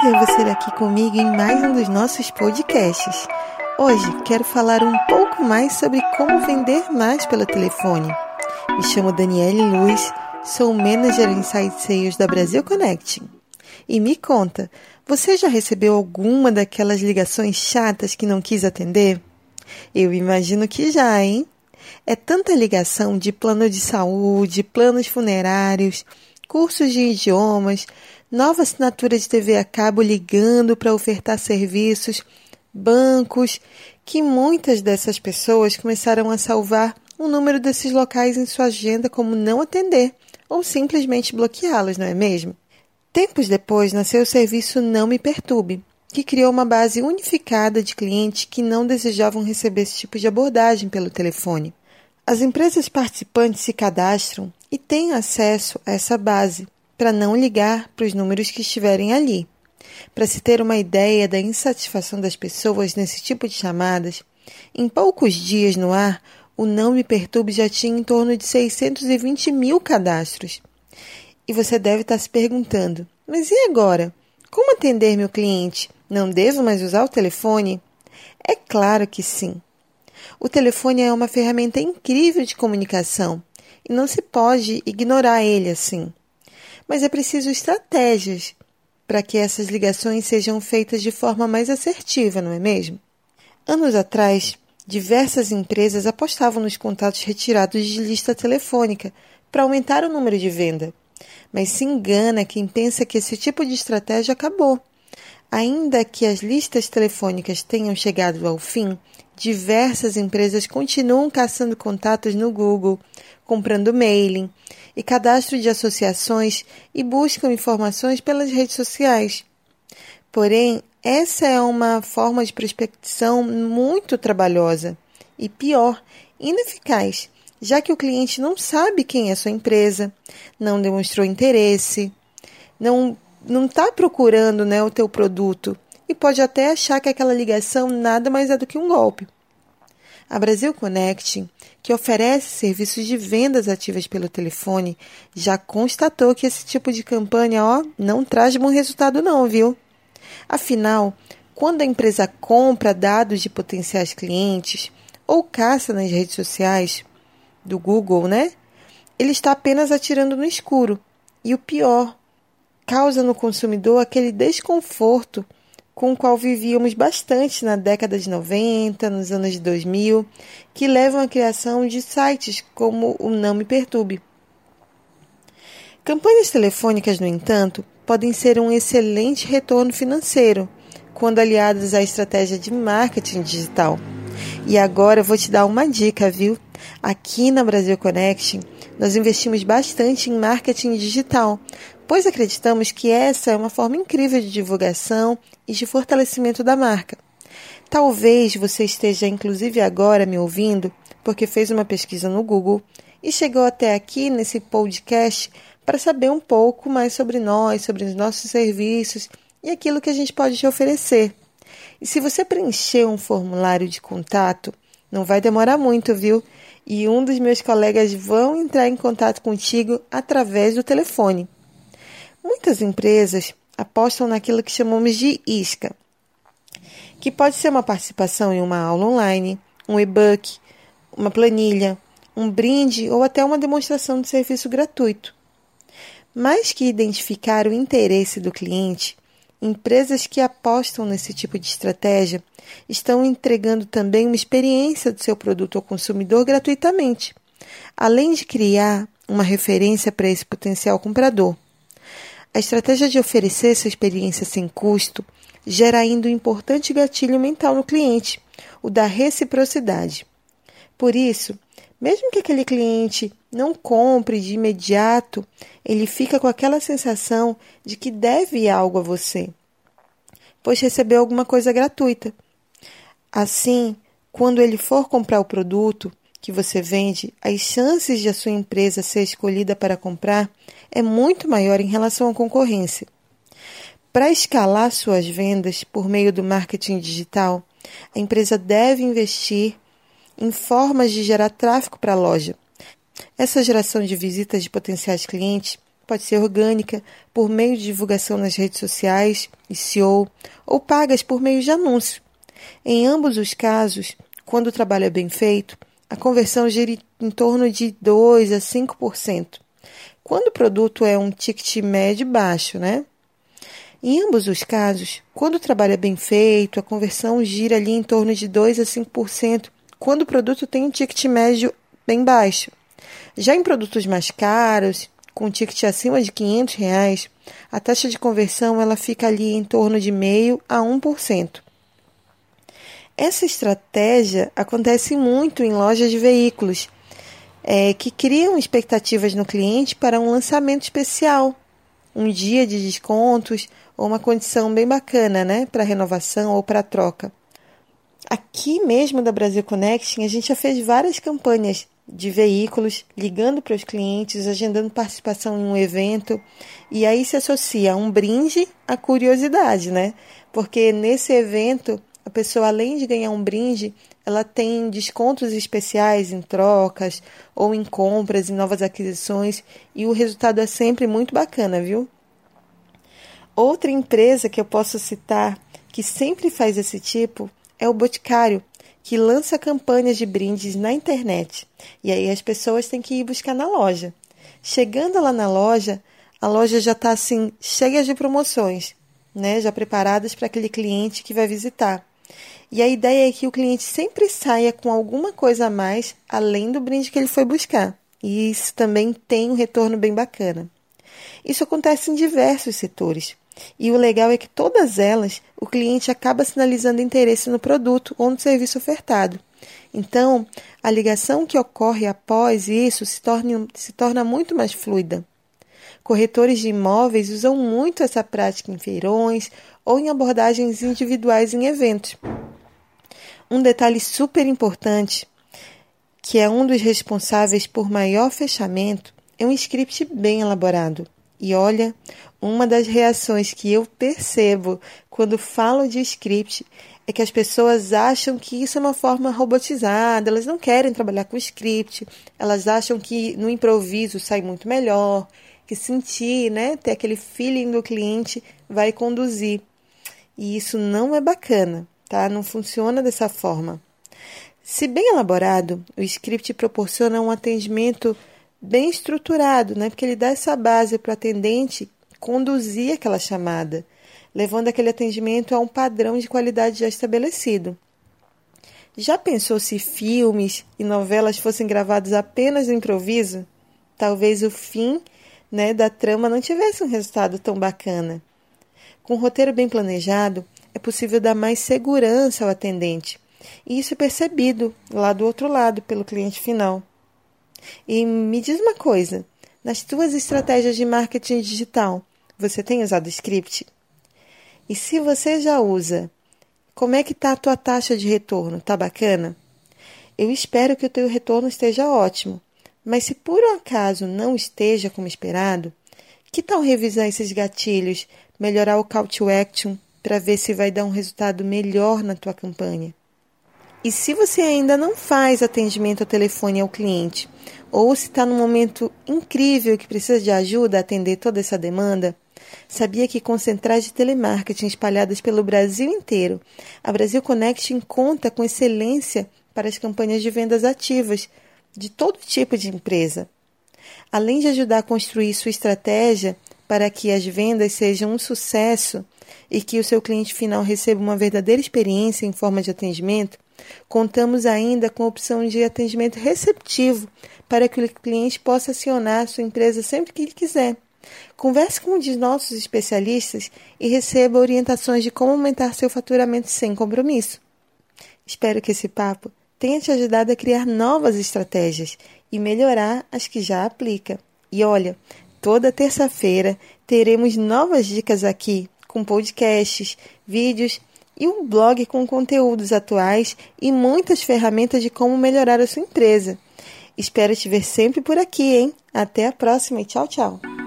ter você aqui comigo em mais um dos nossos podcasts. Hoje quero falar um pouco mais sobre como vender mais pelo telefone. Me chamo Daniele Luz, sou Manager em Sales da Brasil Connecting. E me conta, você já recebeu alguma daquelas ligações chatas que não quis atender? Eu imagino que já, hein? É tanta ligação de plano de saúde, planos funerários, cursos de idiomas, nova assinatura de TV a cabo ligando para ofertar serviços, bancos, que muitas dessas pessoas começaram a salvar o um número desses locais em sua agenda como não atender ou simplesmente bloqueá-los, não é mesmo? Tempos depois nasceu o serviço Não Me Perturbe, que criou uma base unificada de clientes que não desejavam receber esse tipo de abordagem pelo telefone. As empresas participantes se cadastram e têm acesso a essa base para não ligar para os números que estiverem ali. Para se ter uma ideia da insatisfação das pessoas nesse tipo de chamadas, em poucos dias no ar, o Não Me Perturbe já tinha em torno de 620 mil cadastros. E você deve estar se perguntando: mas e agora? Como atender meu cliente? Não devo mais usar o telefone? É claro que sim. O telefone é uma ferramenta incrível de comunicação e não se pode ignorar ele assim mas é preciso estratégias para que essas ligações sejam feitas de forma mais assertiva, não é mesmo? Anos atrás, diversas empresas apostavam nos contatos retirados de lista telefônica para aumentar o número de venda. Mas se engana quem pensa que esse tipo de estratégia acabou. Ainda que as listas telefônicas tenham chegado ao fim, diversas empresas continuam caçando contatos no Google, comprando mailing e cadastro de associações e buscam informações pelas redes sociais. Porém, essa é uma forma de prospecção muito trabalhosa e pior, ineficaz, já que o cliente não sabe quem é sua empresa, não demonstrou interesse, não não está procurando né, o teu produto e pode até achar que aquela ligação nada mais é do que um golpe. A Brasil Connect, que oferece serviços de vendas ativas pelo telefone, já constatou que esse tipo de campanha ó, não traz bom resultado não, viu? Afinal, quando a empresa compra dados de potenciais clientes ou caça nas redes sociais do Google, né? Ele está apenas atirando no escuro. E o pior, causa no consumidor aquele desconforto com o qual vivíamos bastante na década de 90, nos anos de 2000, que levam à criação de sites como o Não Me Perturbe. Campanhas telefônicas, no entanto, podem ser um excelente retorno financeiro quando aliadas à estratégia de marketing digital. E agora eu vou te dar uma dica, viu? Aqui na Brasil Connection, nós investimos bastante em marketing digital, pois acreditamos que essa é uma forma incrível de divulgação e de fortalecimento da marca. Talvez você esteja inclusive agora me ouvindo porque fez uma pesquisa no Google e chegou até aqui nesse podcast para saber um pouco mais sobre nós, sobre os nossos serviços e aquilo que a gente pode te oferecer. E se você preencher um formulário de contato, não vai demorar muito, viu? E um dos meus colegas vão entrar em contato contigo através do telefone. Muitas empresas apostam naquilo que chamamos de isca, que pode ser uma participação em uma aula online, um e-book, uma planilha, um brinde ou até uma demonstração de serviço gratuito. Mais que identificar o interesse do cliente, empresas que apostam nesse tipo de estratégia estão entregando também uma experiência do seu produto ao consumidor gratuitamente, além de criar uma referência para esse potencial comprador. A estratégia de oferecer essa experiência sem custo gera ainda um importante gatilho mental no cliente, o da reciprocidade. Por isso, mesmo que aquele cliente não compre de imediato, ele fica com aquela sensação de que deve algo a você, pois recebeu alguma coisa gratuita. Assim, quando ele for comprar o produto, que você vende, as chances de a sua empresa ser escolhida para comprar é muito maior em relação à concorrência. Para escalar suas vendas por meio do marketing digital, a empresa deve investir em formas de gerar tráfego para a loja. Essa geração de visitas de potenciais clientes pode ser orgânica, por meio de divulgação nas redes sociais, SEO, ou pagas por meio de anúncio. Em ambos os casos, quando o trabalho é bem feito, a conversão gira em torno de 2 a 5%. Quando o produto é um ticket médio baixo, né? Em ambos os casos, quando o trabalho é bem feito, a conversão gira ali em torno de 2 a 5%, quando o produto tem um ticket médio bem baixo. Já em produtos mais caros, com ticket acima de 500 reais, a taxa de conversão ela fica ali em torno de meio a 1%. Essa estratégia acontece muito em lojas de veículos, é, que criam expectativas no cliente para um lançamento especial, um dia de descontos ou uma condição bem bacana, né, para renovação ou para troca. Aqui mesmo da Brasil Connection, a gente já fez várias campanhas de veículos, ligando para os clientes, agendando participação em um evento, e aí se associa um brinde à curiosidade, né? Porque nesse evento a pessoa, além de ganhar um brinde, ela tem descontos especiais em trocas ou em compras e novas aquisições e o resultado é sempre muito bacana, viu? Outra empresa que eu posso citar que sempre faz esse tipo é o Boticário, que lança campanhas de brindes na internet. E aí as pessoas têm que ir buscar na loja. Chegando lá na loja, a loja já está assim cheia de promoções, né? Já preparadas para aquele cliente que vai visitar. E a ideia é que o cliente sempre saia com alguma coisa a mais além do brinde que ele foi buscar. E isso também tem um retorno bem bacana. Isso acontece em diversos setores. E o legal é que todas elas o cliente acaba sinalizando interesse no produto ou no serviço ofertado. Então, a ligação que ocorre após isso se torna, se torna muito mais fluida. Corretores de imóveis usam muito essa prática em feirões ou em abordagens individuais em eventos. Um detalhe super importante, que é um dos responsáveis por maior fechamento, é um script bem elaborado. E olha, uma das reações que eu percebo quando falo de script é que as pessoas acham que isso é uma forma robotizada, elas não querem trabalhar com script, elas acham que no improviso sai muito melhor, que sentir, né, ter aquele feeling do cliente vai conduzir. E isso não é bacana tá? Não funciona dessa forma. Se bem elaborado, o script proporciona um atendimento bem estruturado, né? Porque ele dá essa base para o atendente conduzir aquela chamada, levando aquele atendimento a um padrão de qualidade já estabelecido. Já pensou se filmes e novelas fossem gravados apenas no improviso? Talvez o fim né, da trama não tivesse um resultado tão bacana. Com um roteiro bem planejado, é possível dar mais segurança ao atendente. E isso é percebido lá do outro lado pelo cliente final. E me diz uma coisa: nas tuas estratégias de marketing digital, você tem usado script? E se você já usa, como é que está a tua taxa de retorno? Está bacana? Eu espero que o teu retorno esteja ótimo. Mas se por um acaso não esteja como esperado, que tal revisar esses gatilhos, melhorar o call to action, para ver se vai dar um resultado melhor na tua campanha. E se você ainda não faz atendimento ao telefone ao cliente, ou se está num momento incrível que precisa de ajuda a atender toda essa demanda, sabia que com centrais de telemarketing espalhadas pelo Brasil inteiro, a Brasil Connect conta com excelência para as campanhas de vendas ativas de todo tipo de empresa. Além de ajudar a construir sua estratégia para que as vendas sejam um sucesso, e que o seu cliente final receba uma verdadeira experiência em forma de atendimento, contamos ainda com a opção de atendimento receptivo para que o cliente possa acionar a sua empresa sempre que ele quiser. Converse com um de nossos especialistas e receba orientações de como aumentar seu faturamento sem compromisso. Espero que esse papo tenha te ajudado a criar novas estratégias e melhorar as que já aplica. E olha, toda terça-feira teremos novas dicas aqui com podcasts, vídeos e um blog com conteúdos atuais e muitas ferramentas de como melhorar a sua empresa. Espero te ver sempre por aqui, hein? Até a próxima e tchau, tchau!